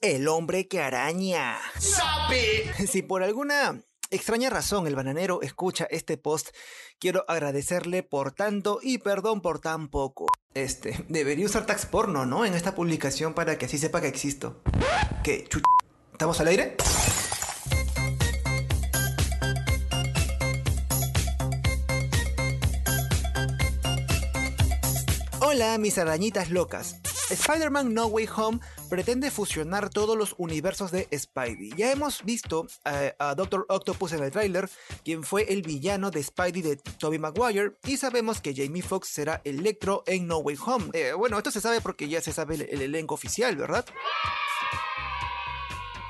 el hombre que araña. ¡Sape! Si por alguna extraña razón el bananero escucha este post, quiero agradecerle por tanto y perdón por tan poco. Este, debería usar tax porno, ¿no? En esta publicación para que así sepa que existo. ¿Qué? ¿Estamos al aire? Hola, mis arañitas locas. Spider-Man No Way Home pretende fusionar todos los universos de Spidey. Ya hemos visto eh, a Doctor Octopus en el tráiler, quien fue el villano de Spidey de Tobey Maguire, y sabemos que Jamie Foxx será Electro en No Way Home. Eh, bueno, esto se sabe porque ya se sabe el, el elenco oficial, ¿verdad?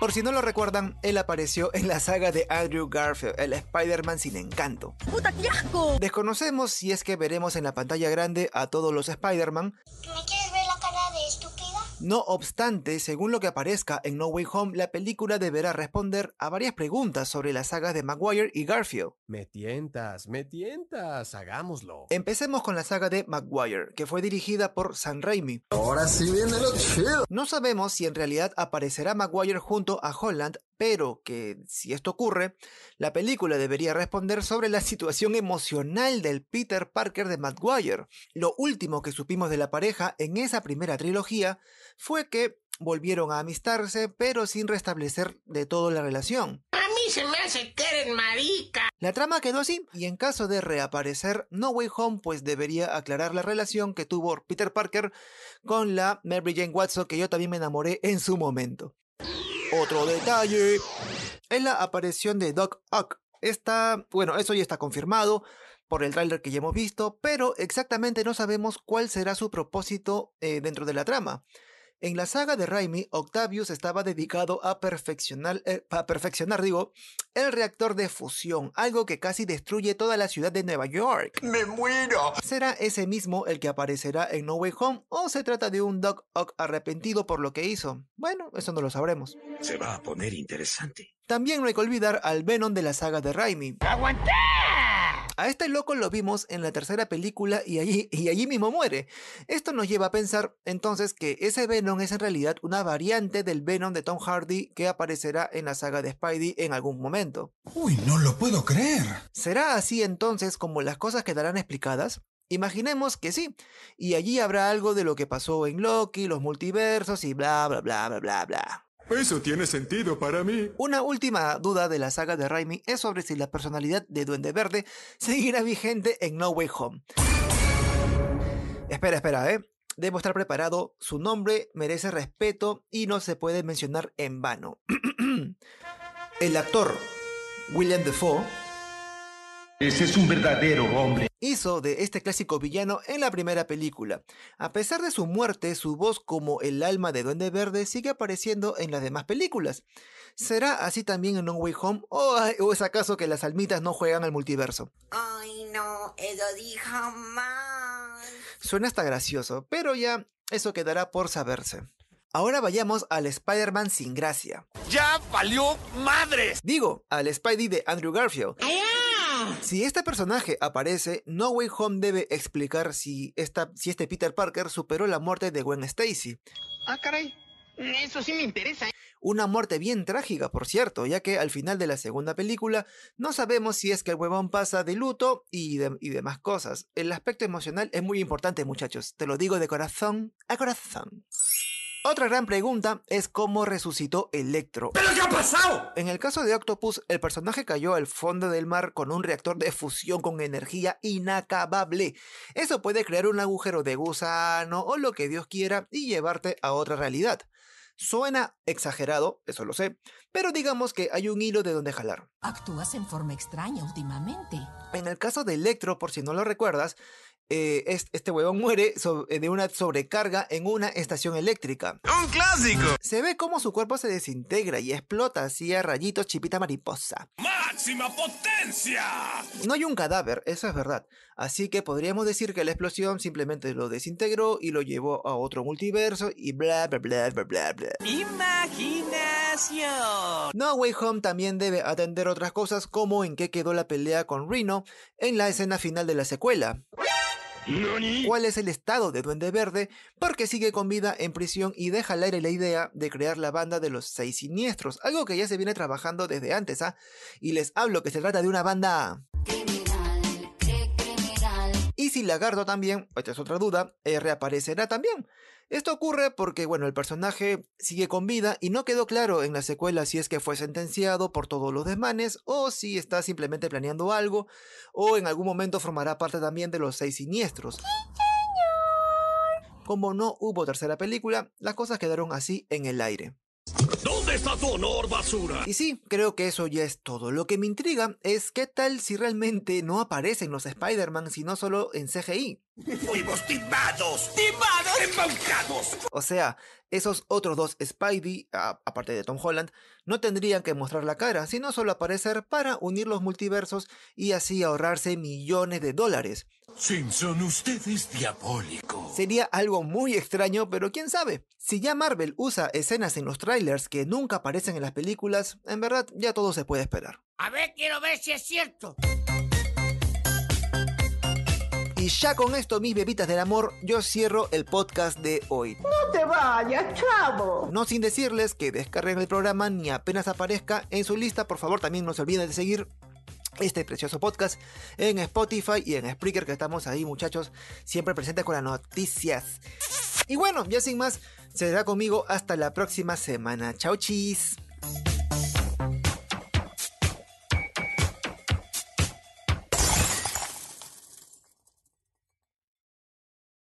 Por si no lo recuerdan, él apareció en la saga de Andrew Garfield, el Spider-Man sin encanto. ¡Puta, qué asco! Desconocemos si es que veremos en la pantalla grande a todos los Spider-Man, ¿Me No obstante, según lo que aparezca en No Way Home, la película deberá responder a varias preguntas sobre las sagas de Maguire y Garfield. Me tientas, me tientas, hagámoslo. Empecemos con la saga de Maguire, que fue dirigida por Sam Raimi. Ahora sí viene lo chido. No sabemos si en realidad aparecerá Maguire junto a Holland, pero que si esto ocurre, la película debería responder sobre la situación emocional del Peter Parker de Maguire. Lo último que supimos de la pareja en esa primera trilogía fue que volvieron a amistarse, pero sin restablecer de todo la relación. A mí se me hace que eres marica. La trama quedó así, y en caso de reaparecer No Way Home, pues debería aclarar la relación que tuvo Peter Parker con la Mary Jane Watson, que yo también me enamoré en su momento. Otro detalle es la aparición de Doc Ock. Está, bueno, eso ya está confirmado por el tráiler que ya hemos visto, pero exactamente no sabemos cuál será su propósito eh, dentro de la trama. En la saga de Raimi, Octavius estaba dedicado a perfeccionar, eh, a perfeccionar digo, el reactor de fusión, algo que casi destruye toda la ciudad de Nueva York. ¡Me muero! ¿Será ese mismo el que aparecerá en No Way Home o se trata de un Doc Ock arrepentido por lo que hizo? Bueno, eso no lo sabremos. Se va a poner interesante. También no hay que olvidar al Venom de la saga de Raimi. ¡Aguanté! A este loco lo vimos en la tercera película y allí, y allí mismo muere. Esto nos lleva a pensar entonces que ese Venom es en realidad una variante del Venom de Tom Hardy que aparecerá en la saga de Spidey en algún momento. Uy, no lo puedo creer. ¿Será así entonces como las cosas quedarán explicadas? Imaginemos que sí, y allí habrá algo de lo que pasó en Loki, los multiversos y bla bla bla bla bla bla. Eso tiene sentido para mí. Una última duda de la saga de Raimi es sobre si la personalidad de Duende Verde seguirá vigente en No Way Home. Espera, espera, ¿eh? Debo estar preparado, su nombre merece respeto y no se puede mencionar en vano. El actor William Defoe Ese es un verdadero hombre. hizo de este clásico villano en la primera película. A pesar de su muerte, su voz como el alma de Duende Verde sigue apareciendo en las demás películas. ¿Será así también en No Way Home o, o es acaso que las almitas no juegan al multiverso? Ay, no, eso dijo mal. Suena hasta gracioso, pero ya eso quedará por saberse. Ahora vayamos al Spider-Man sin gracia. ¡Ya valió madres! Digo, al Spidey de Andrew Garfield. Si este personaje aparece, No Way Home debe explicar si, esta, si este Peter Parker superó la muerte de Gwen Stacy. Ah, caray. Eso sí me interesa. Una muerte bien trágica, por cierto, ya que al final de la segunda película no sabemos si es que el huevón pasa de luto y, de- y demás cosas. El aspecto emocional es muy importante, muchachos. Te lo digo de corazón a corazón. Otra gran pregunta es cómo resucitó Electro. ¿Pero qué ha pasado? En el caso de Octopus, el personaje cayó al fondo del mar con un reactor de fusión con energía inacabable. Eso puede crear un agujero de gusano o lo que Dios quiera y llevarte a otra realidad. Suena exagerado, eso lo sé, pero digamos que hay un hilo de donde jalar. Actúas en forma extraña últimamente. En el caso de Electro, por si no lo recuerdas, eh, es- este huevón muere so- eh, de una sobrecarga en una estación eléctrica. ¡Un clásico! Se ve cómo su cuerpo se desintegra y explota así a rayitos chipita mariposa. ¡Máxima potencia! No hay un cadáver, eso es verdad. Así que podríamos decir que la explosión simplemente lo desintegró y lo llevó a otro multiverso y bla bla bla bla bla bla. Imaginación. No Way Home también debe atender otras cosas como en qué quedó la pelea con Reno en la escena final de la secuela. Cuál es el estado de Duende Verde, porque sigue con vida en prisión y deja al aire la idea de crear la banda de los seis siniestros, algo que ya se viene trabajando desde antes, ¿ah? Y les hablo que se trata de una banda... Y si Lagardo también, esta es otra duda, eh, reaparecerá también. Esto ocurre porque, bueno, el personaje sigue con vida y no quedó claro en la secuela si es que fue sentenciado por todos los desmanes o si está simplemente planeando algo o en algún momento formará parte también de los seis siniestros. Como no hubo tercera película, las cosas quedaron así en el aire. ¿Dónde está tu honor, basura? Y sí, creo que eso ya es todo. Lo que me intriga es qué tal si realmente no aparecen los Spider-Man, sino solo en CGI. Fuimos timados. ¿Timados? Embaucados. O sea, esos otros dos Spidey, a- aparte de Tom Holland, no tendrían que mostrar la cara, sino solo aparecer para unir los multiversos y así ahorrarse millones de dólares. Simpson, usted es diabólico. Sería algo muy extraño, pero quién sabe. Si ya Marvel usa escenas en los trailers que nunca aparecen en las películas, en verdad ya todo se puede esperar. A ver, quiero ver si es cierto. Y ya con esto, mis bebitas del amor, yo cierro el podcast de hoy. No te vayas, chavo. No sin decirles que descarguen el programa ni apenas aparezca en su lista. Por favor, también no se olviden de seguir este precioso podcast en Spotify y en Spreaker, que estamos ahí, muchachos, siempre presentes con las noticias. Y bueno, ya sin más, será conmigo hasta la próxima semana. Chao, chis.